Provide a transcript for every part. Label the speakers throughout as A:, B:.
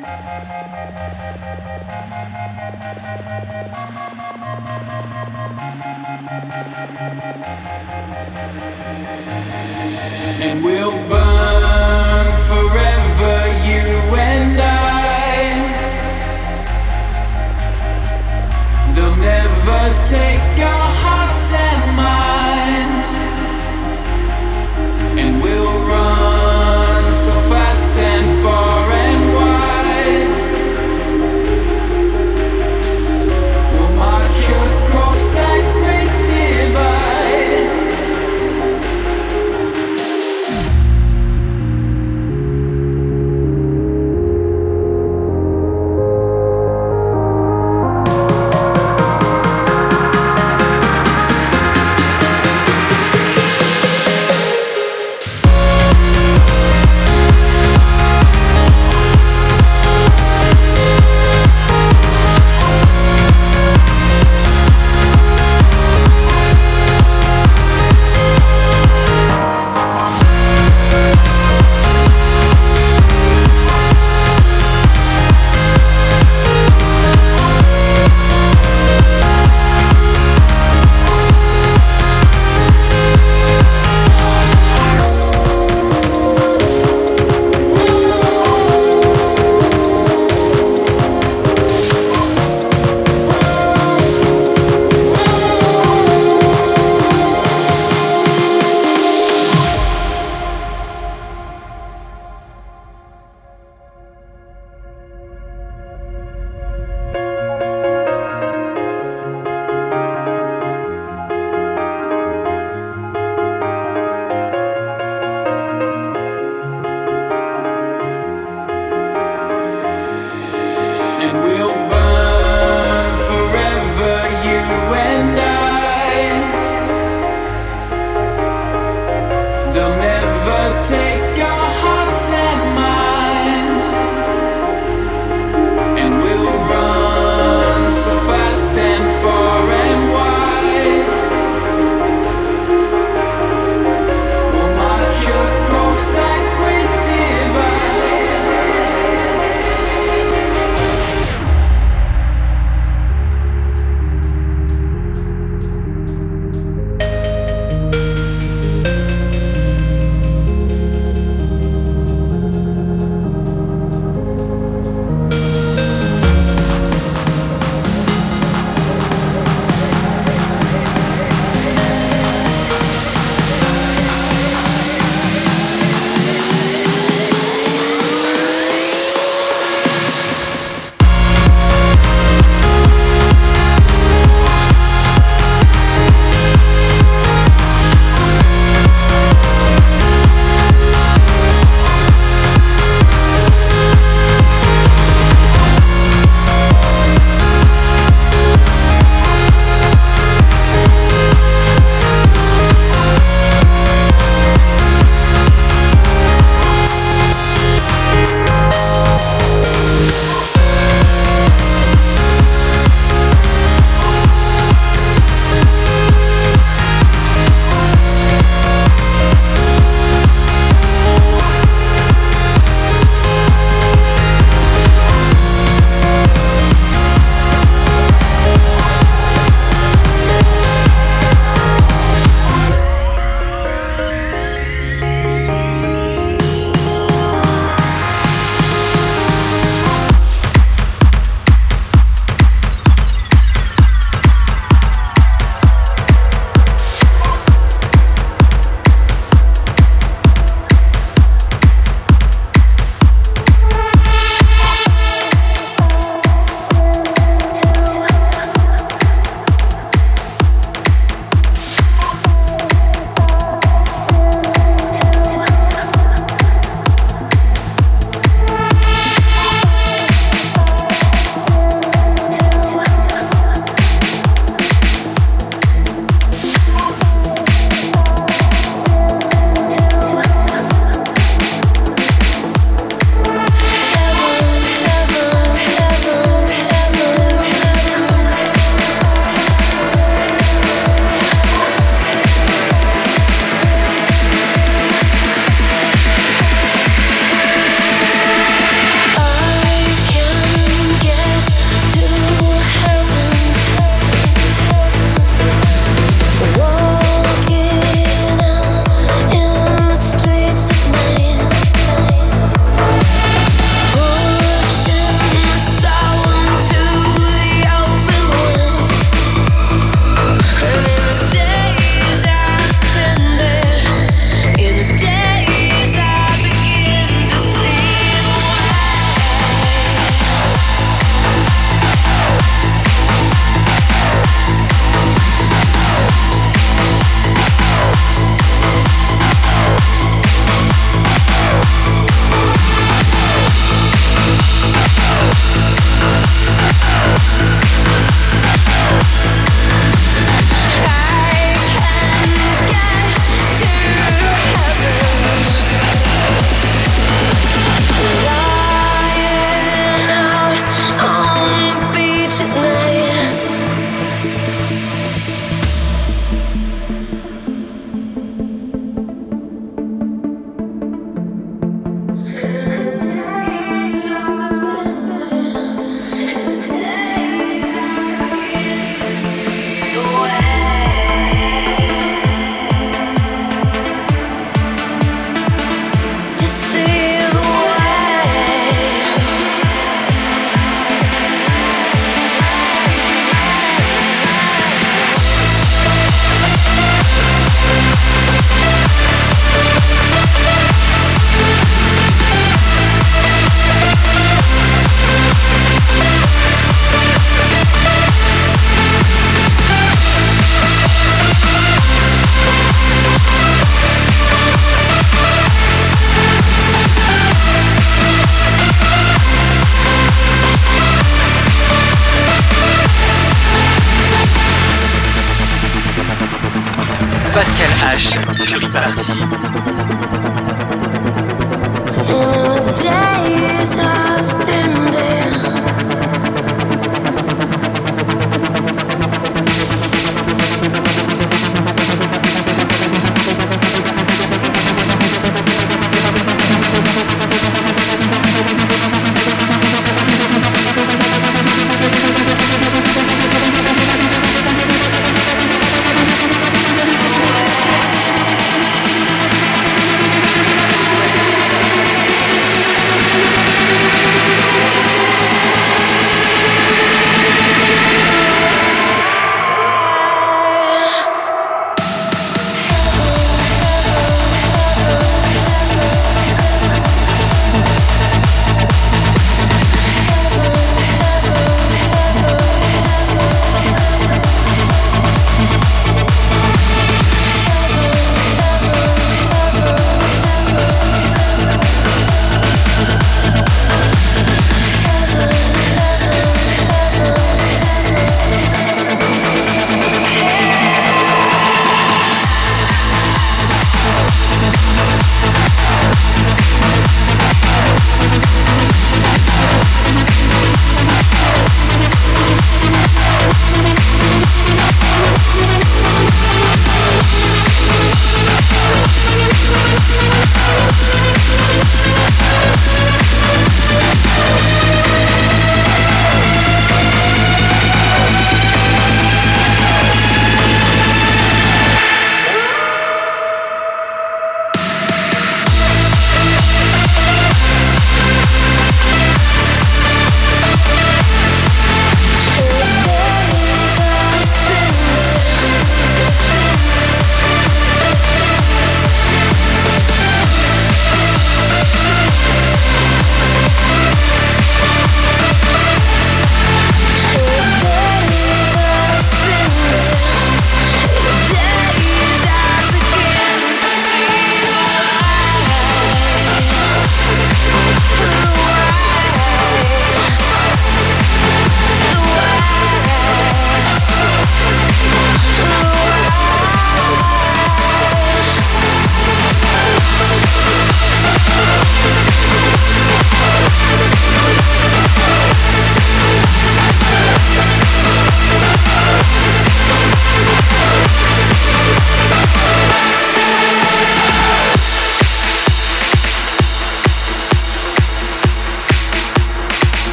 A: Música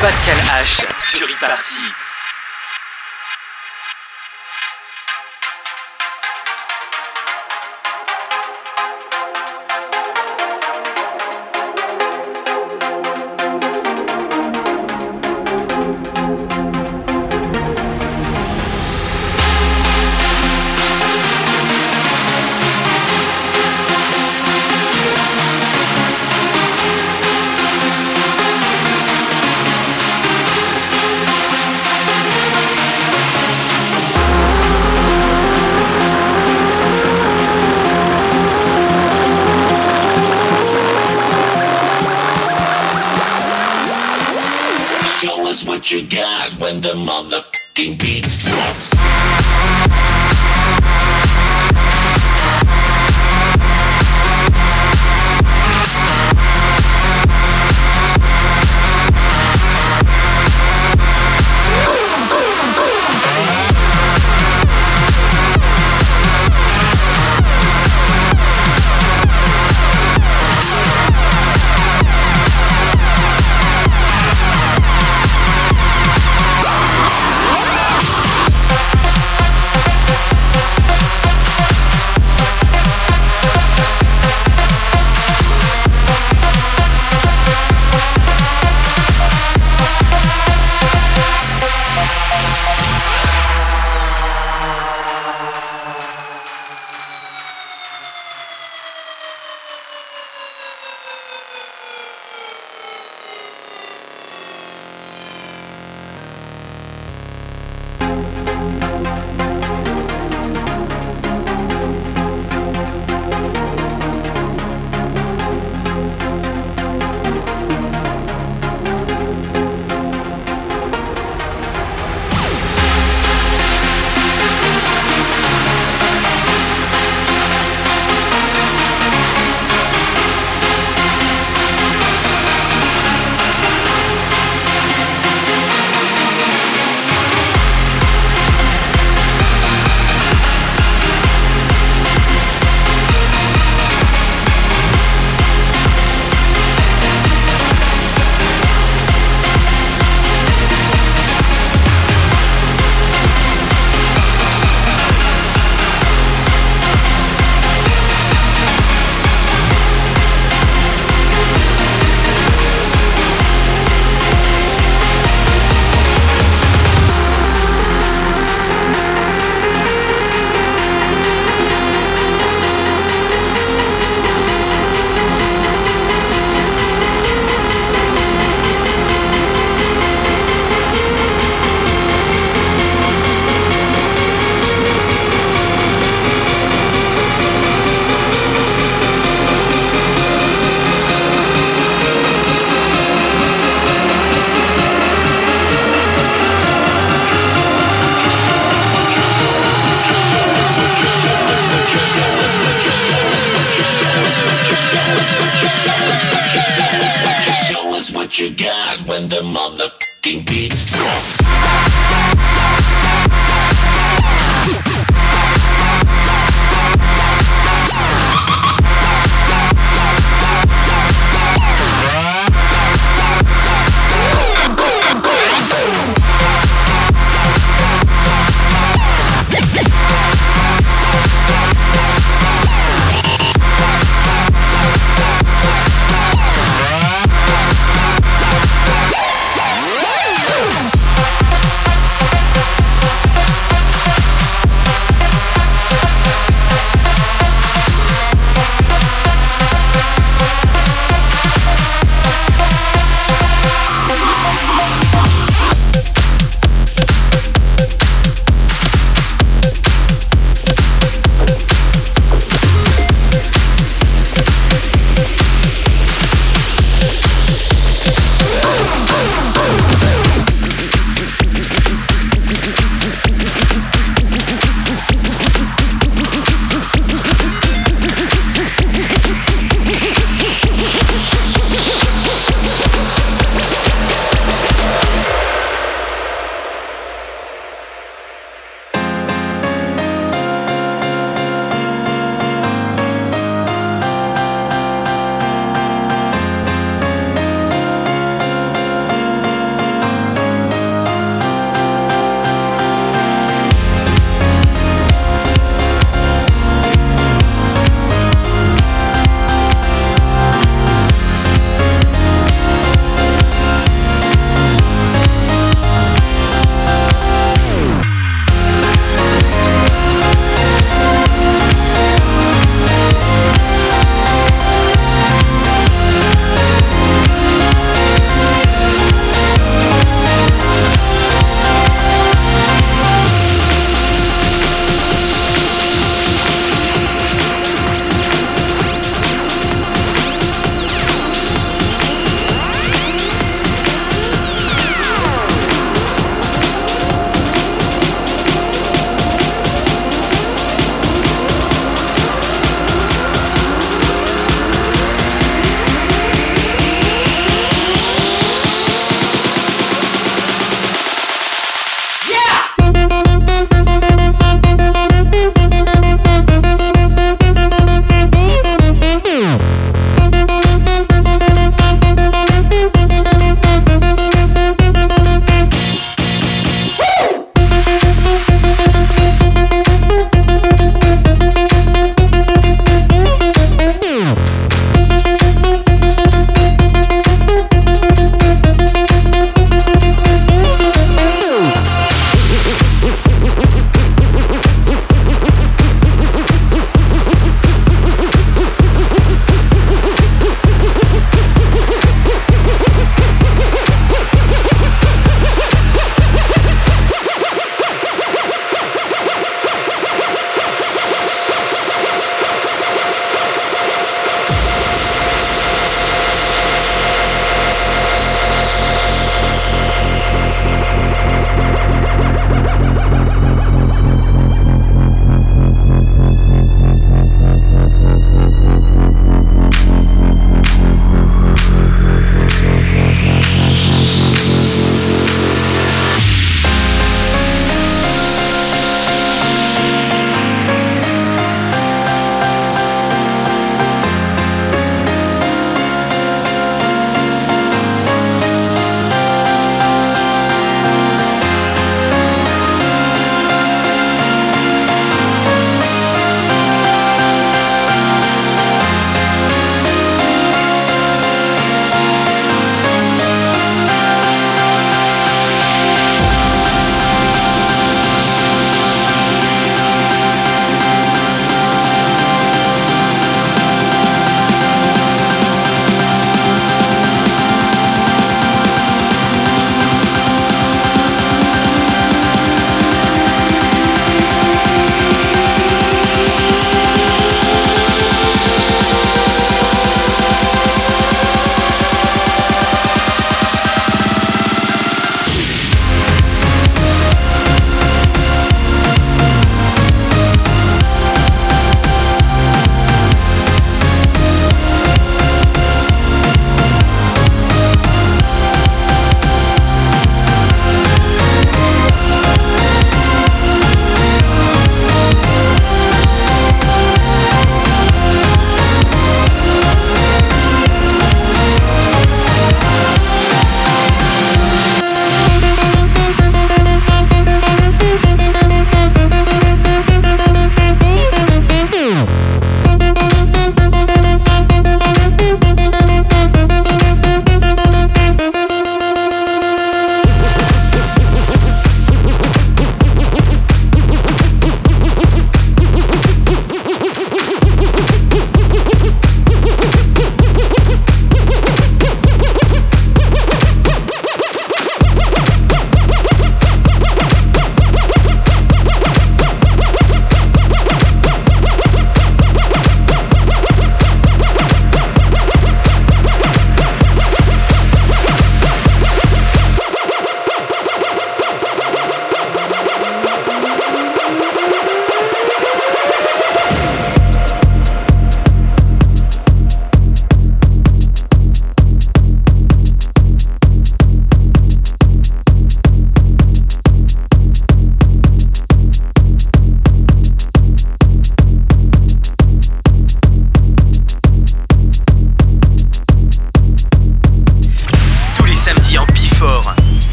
B: Pascal H. Fury Party.